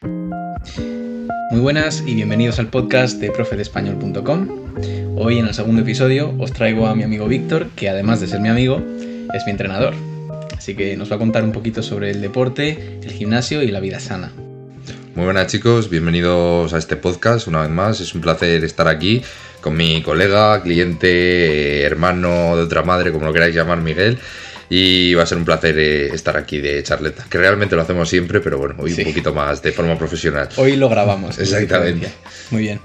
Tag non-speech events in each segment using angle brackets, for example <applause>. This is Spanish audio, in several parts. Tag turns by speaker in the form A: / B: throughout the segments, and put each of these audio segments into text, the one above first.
A: Muy buenas y bienvenidos al podcast de profedespañol.com. Hoy en el segundo episodio os traigo a mi amigo Víctor, que además de ser mi amigo, es mi entrenador. Así que nos va a contar un poquito sobre el deporte, el gimnasio y la vida sana.
B: Muy buenas chicos, bienvenidos a este podcast una vez más. Es un placer estar aquí con mi colega, cliente, hermano de otra madre, como lo queráis llamar, Miguel y va a ser un placer eh, estar aquí de charleta, que realmente lo hacemos siempre, pero bueno, hoy un poquito más de forma profesional.
A: Hoy lo grabamos.
B: Exactamente.
A: Muy bien.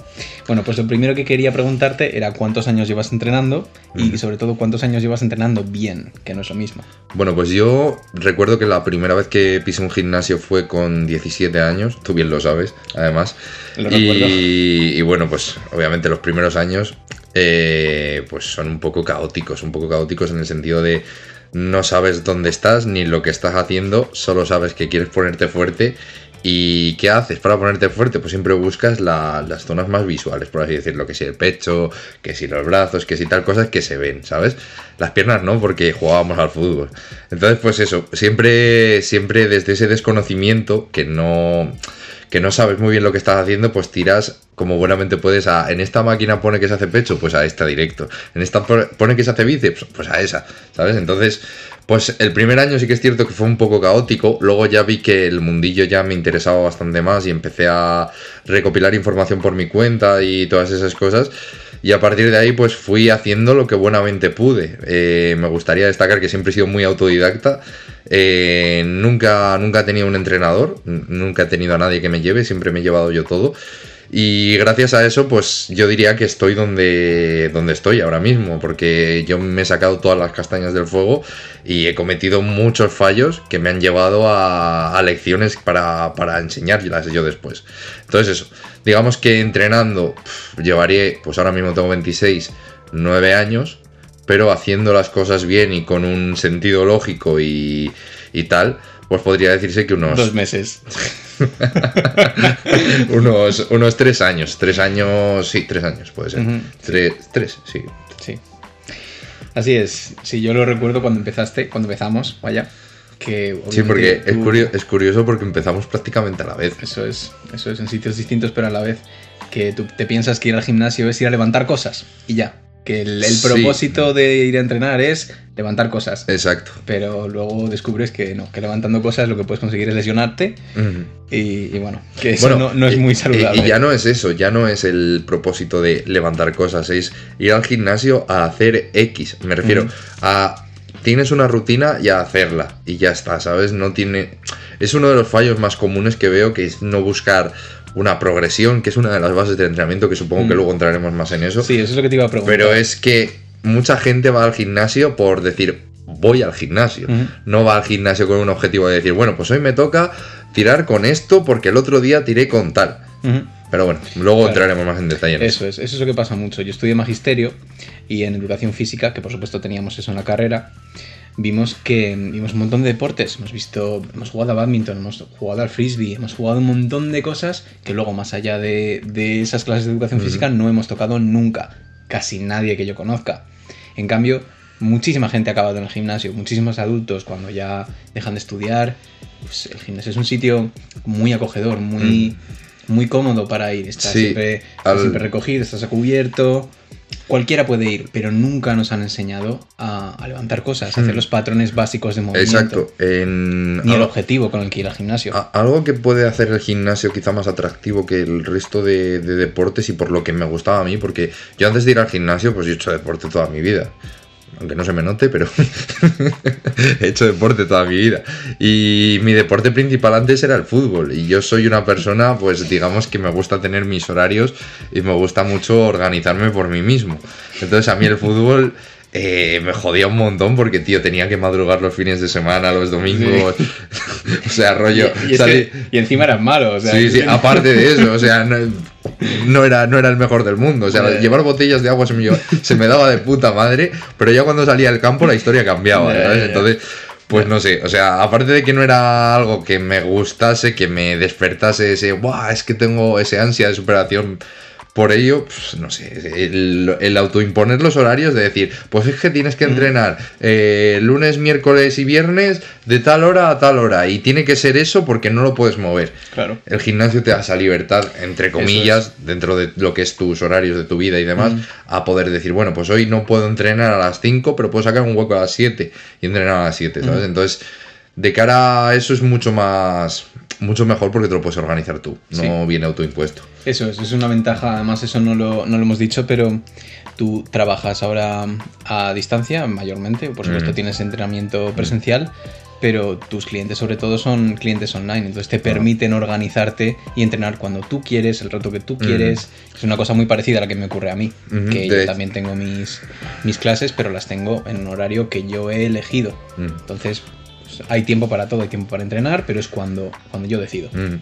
A: Bueno, pues lo primero que quería preguntarte era cuántos años llevas entrenando y sobre todo cuántos años llevas entrenando bien, que no es lo mismo.
B: Bueno, pues yo recuerdo que la primera vez que pisé un gimnasio fue con 17 años, tú bien lo sabes, además. y, y, bueno, pues obviamente los primeros años eh, pues son un poco caóticos, un poco caóticos en el sentido de no sabes dónde estás ni lo que estás haciendo, solo sabes que quieres ponerte fuerte. ¿Y qué haces para ponerte fuerte? Pues siempre buscas las zonas más visuales, por así decirlo, que si el pecho, que si los brazos, que si tal cosas que se ven, ¿sabes? Las piernas no, porque jugábamos al fútbol. Entonces, pues eso, siempre, siempre desde ese desconocimiento que no que no sabes muy bien lo que estás haciendo, pues tiras como buenamente puedes a, en esta máquina pone que se hace pecho, pues a esta directo. En esta pone que se hace bíceps, pues a esa, ¿sabes? Entonces, pues el primer año sí que es cierto que fue un poco caótico, luego ya vi que el mundillo ya me interesaba bastante más y empecé a recopilar información por mi cuenta y todas esas cosas. Y a partir de ahí, pues fui haciendo lo que buenamente pude. Eh, me gustaría destacar que siempre he sido muy autodidacta. Eh, nunca, nunca he tenido un entrenador, nunca he tenido a nadie que me lleve, siempre me he llevado yo todo. Y gracias a eso, pues yo diría que estoy donde, donde estoy ahora mismo, porque yo me he sacado todas las castañas del fuego y he cometido muchos fallos que me han llevado a, lecciones para, para enseñarlas yo después. Entonces eso, digamos que entrenando llevaría, pues ahora mismo tengo 26, 9 años, pero haciendo las cosas bien y con un sentido lógico y, y tal, pues podría decirse que unos...
A: Dos meses. <laughs> <laughs>
B: unos, unos tres años, tres años, sí, tres años puede ser. tres, tres, sí.
A: Sí. Así es. Sí, yo lo recuerdo cuando empezaste, cuando empezamos, vaya. Que
B: sí, porque es, curioso, es curioso porque empezamos prácticamente a la vez.
A: Eso es, eso es, en sitios distintos pero a la vez. Que tú te piensas que ir al gimnasio es ir a levantar cosas y ya que el, propósito de ir a entrenar es levantar cosas.
B: Exacto.
A: Pero luego descubres que no, que levantando cosas lo que puedes conseguir es lesionarte y, bueno, que eso no, es muy saludable.
B: Y, ya no es eso, ya no es el propósito de levantar cosas, es ir al gimnasio a hacer X. Me refiero a tienes una rutina y a hacerla y ya está, ¿sabes? No tiene... Es uno de los fallos más comunes que veo que es no buscar una progresión, que es una de las bases del entrenamiento, que supongo que mm. luego entraremos más en eso.
A: Sí, eso es lo que te iba a preguntar.
B: Pero es que mucha gente va al gimnasio por decir, voy al gimnasio. No va al gimnasio con un objetivo de decir, bueno, pues hoy me toca tirar con esto porque el otro día tiré con tal. Pero bueno, luego entraremos más en detalle. En
A: eso, eso es, eso es lo que pasa mucho. Yo estudié magisterio y en educación física, que por supuesto teníamos eso en la carrera, vimos que vimos un montón de deportes. Hemos visto, hemos jugado a badminton, hemos jugado al frisbee, hemos jugado un montón de cosas que luego, más allá de, esas clases de educación física, no hemos tocado nunca. Casi nadie que yo conozca. En cambio, muchísima gente ha acabado en el gimnasio, muchísimos adultos cuando ya dejan de estudiar. Pues el gimnasio es un sitio muy acogedor, muy, mm. muy cómodo para ir. Estás, siempre, siempre recogido, estás a cubierto cualquiera puede ir, pero nunca nos han enseñado a, levantar cosas, a hacer hmm. los patrones básicos de movimiento.
B: Exacto.
A: Ni el objetivo con el que ir al gimnasio.
B: algo que puede hacer el gimnasio quizá más atractivo que el resto de, de, deportes y por lo que me gustaba a mí, porque yo antes de ir al gimnasio, pues yo he hecho deporte toda mi vida aunque no se me note, pero <laughs> he hecho deporte toda mi vida. Y mi deporte principal antes era el fútbol. Y yo soy una persona, pues digamos que me gusta tener mis horarios y me gusta mucho organizarme por mí mismo. Entonces a mí el fútbol eh, me jodía un montón porque, tío, tenía que madrugar los fines de semana, los domingos. <laughs> o sea, rollo.
A: Y, encima eras malo, o sea.
B: Sí, sí, aparte de eso, o sea, no, era, no era el mejor del mundo. O sea, llevar botellas de agua se me, se me daba de puta madre, pero ya cuando salía al campo la historia cambiaba, ¿sabes? Entonces. Pues no sé, o sea, aparte de que no era algo que me gustase, que me despertase ese, ¡buah! Es que tengo ese ansia de superación por ello, pues, no sé, el, autoimponer los horarios de decir, pues es que tienes que mm. entrenar eh, lunes, miércoles y viernes de tal hora a tal hora y tiene que ser eso porque no lo puedes mover.
A: Claro.
B: El gimnasio te da esa libertad, entre comillas, dentro de lo que es tus horarios de tu vida y demás, mm. a poder decir, bueno, pues hoy no puedo entrenar a las 5, pero puedo sacar un hueco a las 7 y entrenar a las 7, ¿sabes? Mm. Entonces, de cara a eso es mucho más mucho mejor porque te lo puedes organizar tú, no viene autoimpuesto.
A: Eso es, es una ventaja, además eso no lo, no lo hemos dicho, pero tú trabajas ahora a distancia mayormente, por supuesto mm. tienes entrenamiento mm. presencial, pero tus clientes sobre todo son clientes online, entonces te permiten organizarte y entrenar cuando tú quieres, el rato que tú quieres. Mm. Es una cosa muy parecida a la que me ocurre a mí, que yo también tengo mis, mis clases, pero las tengo en un horario que yo he elegido. Entonces, hay tiempo para todo, hay tiempo para entrenar, pero es cuando, cuando yo decido.
B: Mm.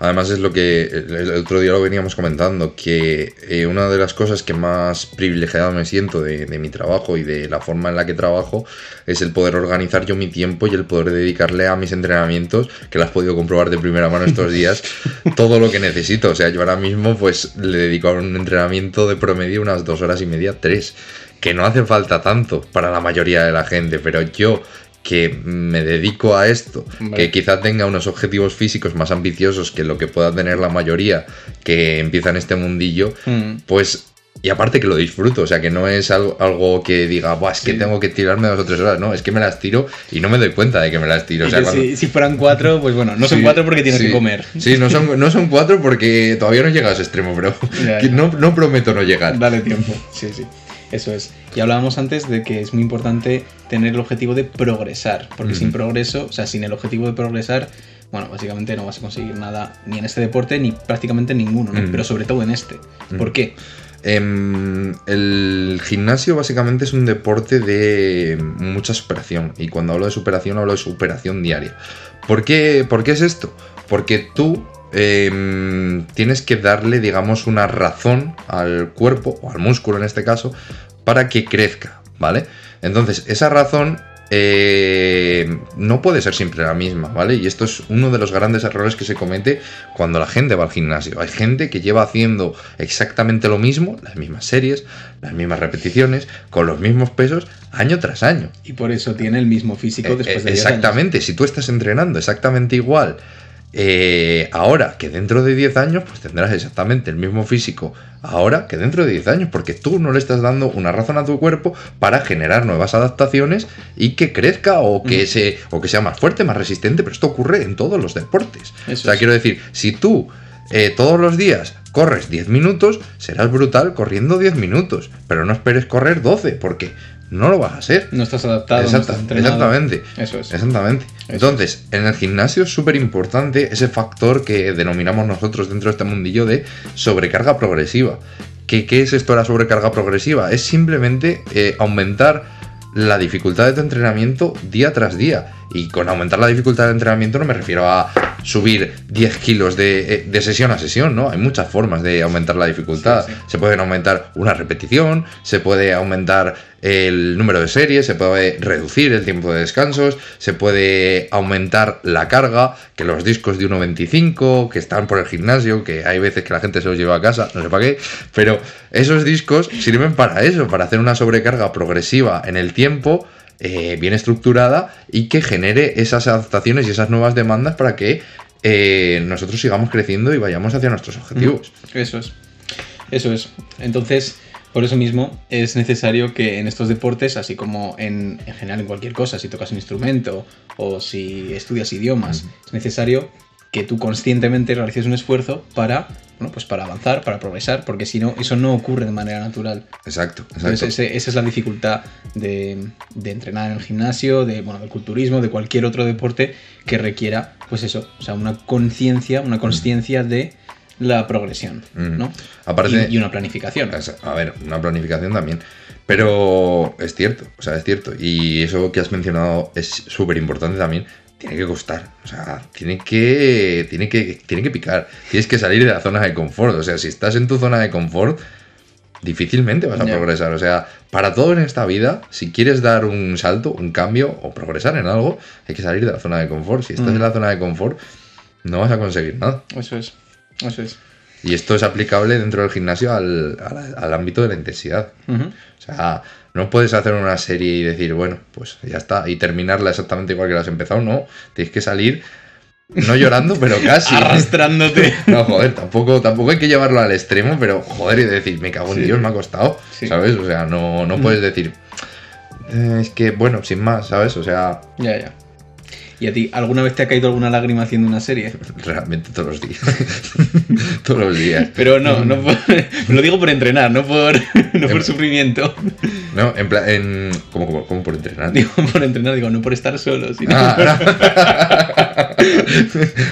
B: Además es lo que el otro día lo veníamos comentando, que eh, una de las cosas que más privilegiado me siento de, mi trabajo y de la forma en la que trabajo es el poder organizar yo mi tiempo y el poder dedicarle a mis entrenamientos, que lo has podido comprobar de primera mano estos días, <laughs> todo lo que necesito. O sea, yo ahora mismo pues le dedico a un entrenamiento de promedio unas dos horas y media, tres que no hace falta tanto para la mayoría de la gente, pero yo que me dedico a esto, que quizá tenga unos objetivos físicos más ambiciosos que lo que pueda tener la mayoría que empieza en este mundillo, mm. pues y aparte que lo disfruto, o sea, que no es algo, algo que diga, Buah, es que tengo que tirarme dos o tres horas, no, es que me las tiro y no me doy cuenta de que me las tiro. O sea,
A: si, fueran cuatro, pues bueno, no son cuatro porque tienes que comer.
B: Sí, no son, no son cuatro porque todavía no llega a ese extremo, pero <laughs> No, no prometo no llegar.
A: Dale tiempo, sí, sí. Eso es. Y hablábamos antes de que es muy importante tener el objetivo de progresar, porque sin progreso, o sea, sin el objetivo de progresar, bueno, básicamente no vas a conseguir nada ni en este deporte ni prácticamente ninguno, ¿no? pero sobre todo en este. ¿Por qué?
B: Em, el gimnasio básicamente es un deporte de mucha superación y cuando hablo de superación hablo de superación diaria. ¿Por qué, ¿Por qué es esto? Porque tú Em, tienes que darle, digamos, una razón al cuerpo, o al músculo en este caso, para que crezca, ¿vale? Entonces, esa razón eh, no puede ser siempre la misma, ¿vale? Y esto es uno de los grandes errores que se comete cuando la gente va al gimnasio. Hay gente que lleva haciendo exactamente lo mismo, las mismas series, las mismas repeticiones, con los mismos pesos, año tras año.
A: Y por eso tiene el mismo físico eh, después de
B: Exactamente, si tú estás entrenando exactamente igual eh, ahora que dentro de 10 años, pues tendrás exactamente el mismo físico ahora que dentro de 10 años, porque tú no le estás dando una razón a tu cuerpo para generar nuevas adaptaciones y que crezca o que, se, o que sea más fuerte, más resistente, pero esto ocurre en todos los deportes. o sea, quiero decir, si tú eh, todos los días corres 10 minutos, serás brutal corriendo 10 minutos, pero no esperes correr 12, porque no lo vas a hacer.
A: No estás adaptado.
B: exactamente. Eso es. Exactamente. Entonces, en el gimnasio es súper importante ese factor que denominamos nosotros dentro de este mundillo de sobrecarga progresiva. ¿Qué, qué es esto de la sobrecarga progresiva? Es simplemente eh, aumentar la dificultad de tu entrenamiento día tras día. Y con aumentar la dificultad de entrenamiento no me refiero a subir 10 kilos de, eh, sesión a sesión, ¿no? Hay muchas formas de aumentar la dificultad. Se pueden aumentar una repetición, se puede aumentar el número de series, se puede reducir el tiempo de descansos, se puede aumentar la carga, que los discos de 1.25 que están por el gimnasio, que hay veces que la gente se los lleva a casa, no sé para qué, pero esos discos sirven para eso, para hacer una sobrecarga progresiva en el tiempo. Eh, bien estructurada y que genere esas adaptaciones y esas nuevas demandas para que eh, nosotros sigamos creciendo y vayamos hacia nuestros objetivos.
A: Eso es. Eso es. Entonces, por eso mismo es necesario que en estos deportes, así como en, general en cualquier cosa, si tocas un instrumento o si estudias idiomas, es necesario que tú conscientemente realices un esfuerzo para, bueno, pues para avanzar, para progresar, porque si no, eso no ocurre de manera natural.
B: Exacto,
A: exacto. esa es la dificultad de, entrenar en el gimnasio, de, bueno, del culturismo, de cualquier otro deporte que requiera, pues eso, o sea, una conciencia, una consciencia de la progresión, ¿no? y, una planificación.
B: A ver, una planificación también. Pero es cierto, o sea, es cierto. Y eso que has mencionado es súper importante también. Tiene que costar, o sea, tiene que, tiene, que, tiene que picar. Tienes que salir de la zona de confort. O sea, si estás en tu zona de confort, difícilmente vas a progresar. O sea, para todo en esta vida, si quieres dar un salto, un cambio o progresar en algo, hay que salir de la zona de confort. Si estás en la zona de confort, no vas a conseguir nada.
A: Eso es. Eso es.
B: Y esto es aplicable dentro del gimnasio al, al- al ámbito de la intensidad. O sea, no puedes hacer una serie y decir, bueno, pues ya está, y terminarla exactamente igual que la has empezado. No, tienes que salir, no llorando, pero <laughs> casi.
A: Arrastrándote. <laughs>
B: No, joder, tampoco, tampoco hay que llevarlo al extremo, pero joder, y decir, me cago en
A: Sí.
B: Dios, me ha costado,
A: Sí.
B: ¿sabes? O sea, no, no puedes decir, "Eh, es que, bueno, sin más, ¿sabes? O sea,
A: Ya, ya. ¿Y a ti alguna vez te ha caído alguna lágrima haciendo una serie? <laughs>
B: realmente todos los días. <laughs> todos los días.
A: Pero no, no por- <laughs> lo digo por entrenar, no por, no por sufrimiento.
B: No, en plan, en, ¿cómo, cómo, cómo por entrenar?
A: Digo por entrenar, digo, no por estar solo, sino
B: Ah,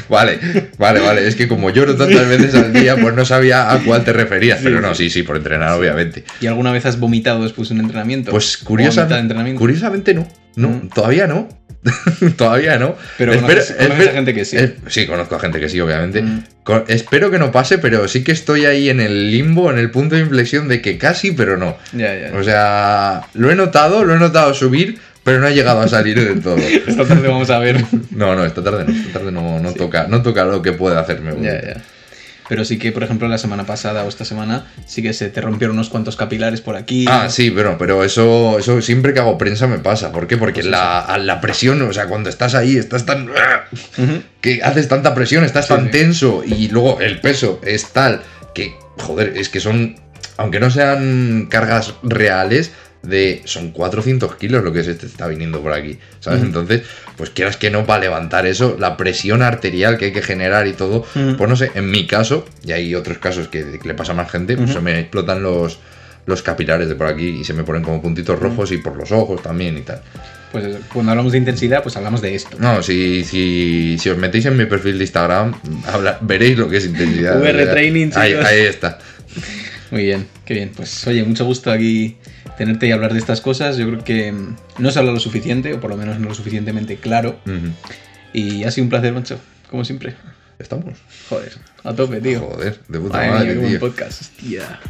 B: vale, vale, vale. Es que como lloro tantas veces al día, pues no sabía a cuál te referías. Pero no, sí, sí, por entrenar, obviamente.
A: ¿Y alguna vez has vomitado después de un entrenamiento?
B: Pues
A: ¿O a mitad de
B: curiosa,
A: entrenamiento?
B: curiosamente no. No,
A: Mm.
B: todavía no. <laughs> todavía no.
A: Pero conoces- conoces a gente que sí.
B: eh, sí, conozco a gente que sí, obviamente.
A: Mm.
B: Espero que no pase, pero sí que estoy ahí en el limbo, en el punto de inflexión de que casi, pero no.
A: Ya, ya.
B: O sea, lo he notado, lo he notado subir, pero no ha llegado a salir del todo. <laughs>
A: Esta tarde vamos a ver.
B: No, no, esta tarde no, esta tarde no, no toca, no toca lo que puede hacerme.
A: ya, ya. Pero sí que, por ejemplo, la semana pasada o esta semana, sí que se te rompieron unos cuantos capilares por aquí.
B: Ah, sí, pero, pero eso, eso siempre que hago prensa me pasa. ¿Por qué? Porque
A: Pues
B: la, a la presión, o sea, cuando estás ahí, estás tan. Que haces tanta presión, estás
A: Sí,
B: tan
A: sí.
B: tenso y luego el peso es tal que, joder, es que son, aunque no sean cargas reales, de son 400 kilos lo que se te está viniendo por aquí, ¿sabes? Entonces, pues quieras que no, para levantar eso, la presión arterial que hay que generar y todo, pues no sé, en mi caso, y hay otros casos que, que le pasa a más gente, pues se me explotan los, los capilares de por aquí y se me ponen como puntitos rojos y por los ojos también y tal.
A: Pues eso, cuando hablamos de intensidad, pues hablamos de esto.
B: No, si, si, si os metéis en mi perfil de Instagram, habla- veréis lo que es intensidad. <laughs>
A: VR training,
B: ahí está. <laughs>
A: Muy bien, qué bien. Pues oye, mucho gusto aquí tenerte y hablar de estas cosas. Yo creo que mm, no se habla lo suficiente, o por lo menos no lo suficientemente claro. Y ha sido un placer, macho, como siempre.
B: Estamos.
A: Joder, a tope, tío.
B: Joder, de puta
A: madre,
B: tío.
A: podcast. Hostia.